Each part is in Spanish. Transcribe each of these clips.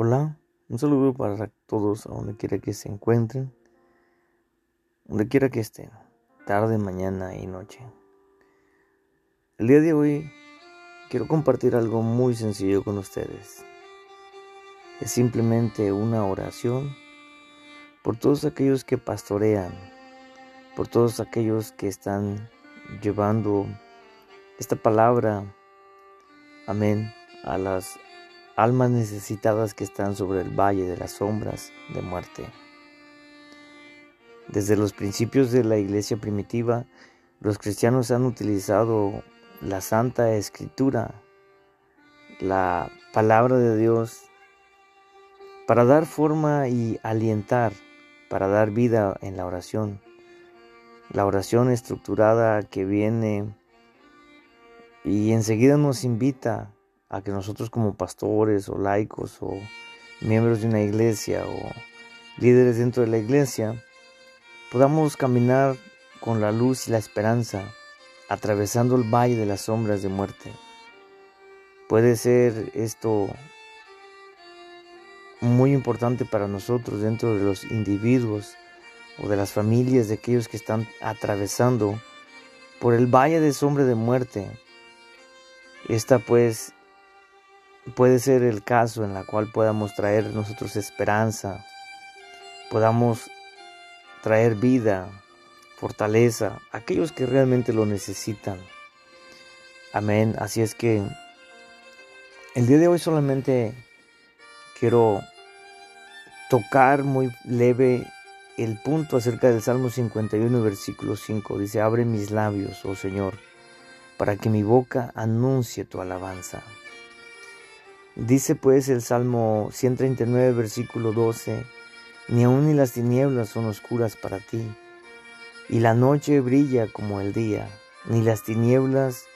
Hola, un saludo para todos a donde quiera que se encuentren, donde quiera que estén, tarde, mañana y noche. El día de hoy quiero compartir algo muy sencillo con ustedes. Es simplemente una oración por todos aquellos que pastorean, por todos aquellos que están llevando esta palabra, amén, a las almas necesitadas que están sobre el valle de las sombras de muerte. Desde los principios de la iglesia primitiva, los cristianos han utilizado la Santa Escritura, la palabra de Dios, para dar forma y alientar, para dar vida en la oración. La oración estructurada que viene y enseguida nos invita a que nosotros como pastores o laicos o miembros de una iglesia o líderes dentro de la iglesia podamos caminar con la luz y la esperanza atravesando el valle de las sombras de muerte. Puede ser esto muy importante para nosotros dentro de los individuos o de las familias de aquellos que están atravesando por el valle de sombra de muerte. Esta pues puede ser el caso en la cual podamos traer nosotros esperanza, podamos traer vida, fortaleza aquellos que realmente lo necesitan. Amén. Así es que el día de hoy solamente quiero tocar muy leve el punto acerca del Salmo 51, versículo 5. Dice, abre mis labios, oh Señor, para que mi boca anuncie tu alabanza. Dice pues el Salmo 139, versículo 12, ni aun ni las tinieblas son oscuras para ti, y la noche brilla como el día, ni las tinieblas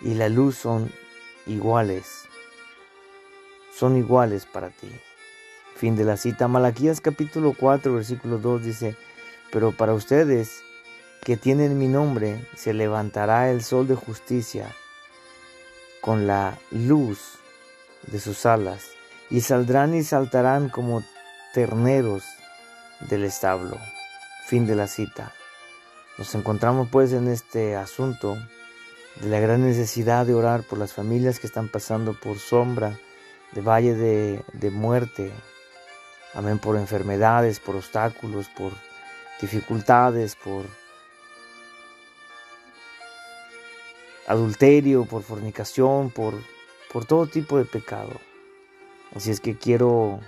y la luz son iguales, son iguales para ti. Fin de la cita. Malaquías capítulo 4, versículo 2 dice, pero para ustedes que tienen mi nombre, se levantará el sol de justicia con la luz de sus alas, y saldrán y saltarán como terneros del establo. Fin de la cita. Nos encontramos pues en este asunto de la gran necesidad de orar por las familias que están pasando por sombra de valle de, de muerte. Amén, por enfermedades, por obstáculos, por dificultades, por adulterio, por fornicación, por por todo tipo de pecado. Así es que quiero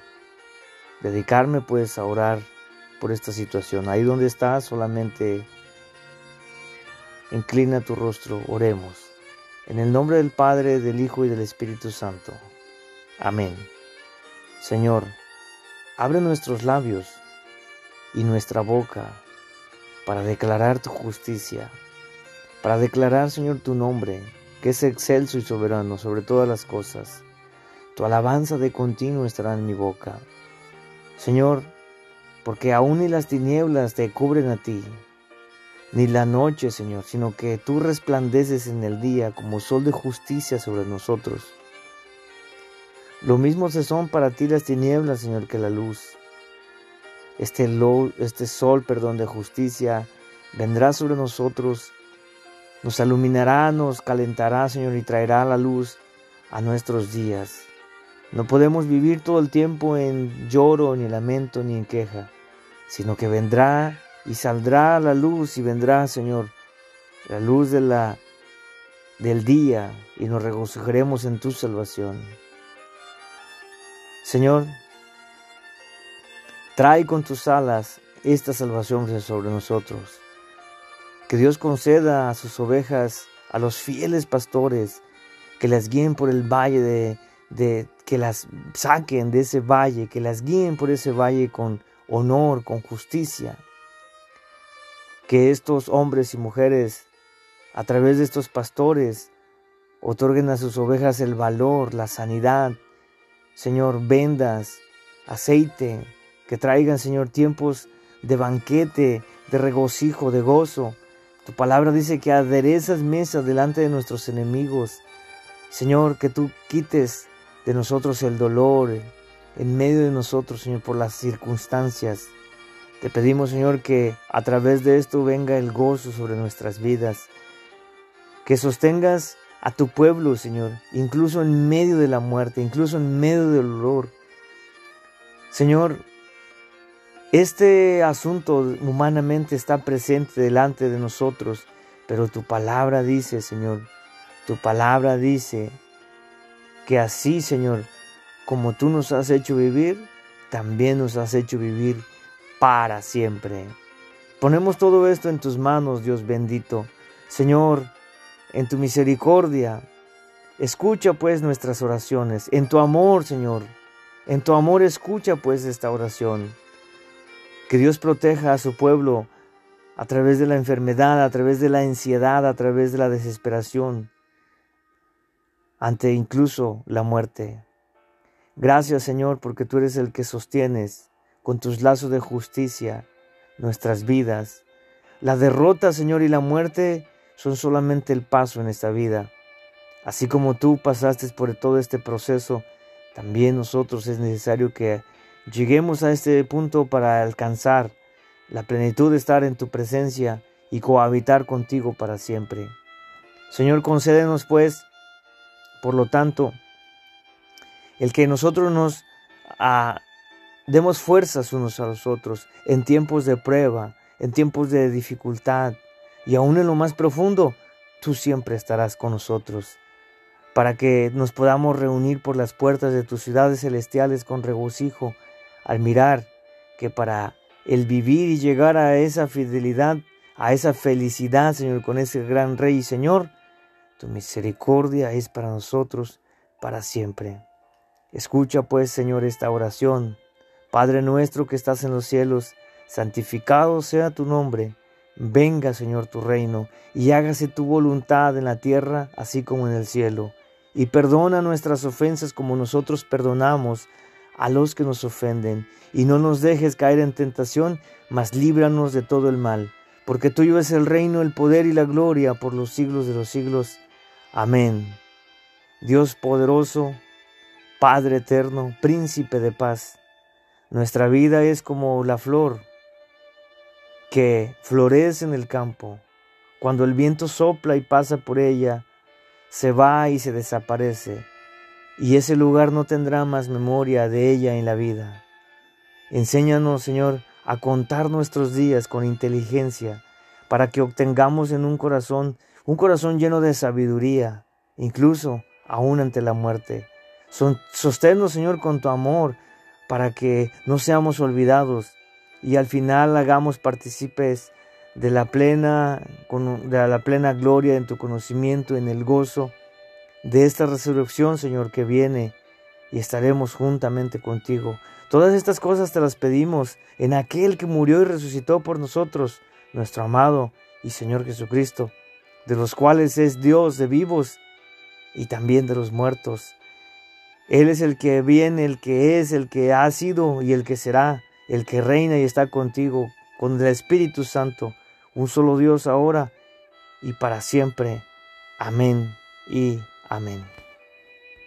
dedicarme pues a orar por esta situación. Ahí donde estás, solamente inclina tu rostro, oremos. En el nombre del Padre, del Hijo y del Espíritu Santo. Amén. Señor, abre nuestros labios y nuestra boca para declarar tu justicia, para declarar, Señor, tu nombre, que es excelso y soberano sobre todas las cosas. Tu alabanza de continuo estará en mi boca. Señor, porque aún ni las tinieblas te cubren a ti, ni la noche, Señor, sino que tú resplandeces en el día como sol de justicia sobre nosotros. Lo mismo se son para ti las tinieblas, Señor, que la luz. Este, este sol, perdón, de justicia vendrá sobre nosotros nos iluminará, nos calentará, Señor, y traerá la luz a nuestros días. No podemos vivir todo el tiempo en lloro, ni lamento, ni en queja, sino que vendrá y saldrá la luz y vendrá, Señor, la luz de la, del día y nos regocijaremos en tu salvación. Señor, trae con tus alas esta salvación sobre nosotros. Que Dios conceda a sus ovejas, a los fieles pastores, que las guíen por el valle de, que las saquen de ese valle, que las guíen por ese valle con honor, con justicia. Que estos hombres y mujeres, a través de estos pastores, otorguen a sus ovejas el valor, la sanidad, Señor, vendas, aceite, que traigan, Señor, tiempos de banquete, de regocijo, de gozo, tu palabra dice que aderezas mesa delante de nuestros enemigos. Señor, que tú quites de nosotros el dolor, en medio de nosotros, Señor, por las circunstancias. Te pedimos, Señor, que a través de esto venga el gozo sobre nuestras vidas, que sostengas a tu pueblo, Señor, incluso en medio de la muerte, incluso en medio del dolor. Señor, este asunto humanamente está presente delante de nosotros, pero tu palabra dice, Señor, tu palabra dice que así, Señor, como tú nos has hecho vivir, también nos has hecho vivir para siempre. Ponemos todo esto en tus manos, Dios bendito. Señor, en tu misericordia. Escucha pues nuestras oraciones, en tu amor, Señor. En tu amor escucha pues esta oración. Que Dios proteja a su pueblo a través de la enfermedad, a través de la ansiedad, a través de la desesperación, ante incluso la muerte. Gracias Señor porque tú eres el que sostienes con tus lazos de justicia nuestras vidas. La derrota Señor y la muerte son solamente el paso en esta vida. Así como tú pasaste por todo este proceso, también nosotros es necesario que lleguemos a este punto para alcanzar la plenitud de estar en tu presencia y cohabitar contigo para siempre. Señor, concédenos pues, por lo tanto, el que nosotros nos ah, demos fuerzas unos a los otros en tiempos de prueba, en tiempos de dificultad, y aún en lo más profundo, tú siempre estarás con nosotros, para que nos podamos reunir por las puertas de tus ciudades celestiales con regocijo, al mirar que para el vivir y llegar a esa fidelidad, a esa felicidad, Señor, con ese gran Rey y Señor, tu misericordia es para nosotros para siempre. Escucha pues, Señor, esta oración. Padre nuestro que estás en los cielos, santificado sea tu nombre Venga, Señor, tu reino, y hágase tu voluntad en la tierra, así como en el cielo. Y perdona nuestras ofensas como nosotros perdonamos a los que nos ofenden. Y no nos dejes caer en tentación, mas líbranos de todo el mal. Porque tuyo es el reino, el poder y la gloria por los siglos de los siglos. Amén. Dios poderoso, Padre eterno, príncipe de paz. Nuestra vida es como la flor que florece en el campo. Cuando el viento sopla y pasa por ella, se va y se desaparece, y ese lugar no tendrá más memoria de ella en la vida. Enséñanos, Señor, a contar nuestros días con inteligencia, para que obtengamos en un corazón, un corazón lleno de sabiduría, incluso aún ante la muerte. Sosténnos, Señor, con tu amor, para que no seamos olvidados y al final hagamos partícipes de la plena de la plena gloria en tu conocimiento, en el gozo de esta resurrección, Señor, que viene y estaremos juntamente contigo. Todas estas cosas te las pedimos en aquel que murió y resucitó por nosotros, nuestro amado y Señor Jesucristo, de los cuales es Dios de vivos y también de los muertos. Él es el que viene, el que es, el que ha sido y el que será el que reina y está contigo, con el Espíritu Santo, un solo Dios ahora y para siempre. Amén y amén.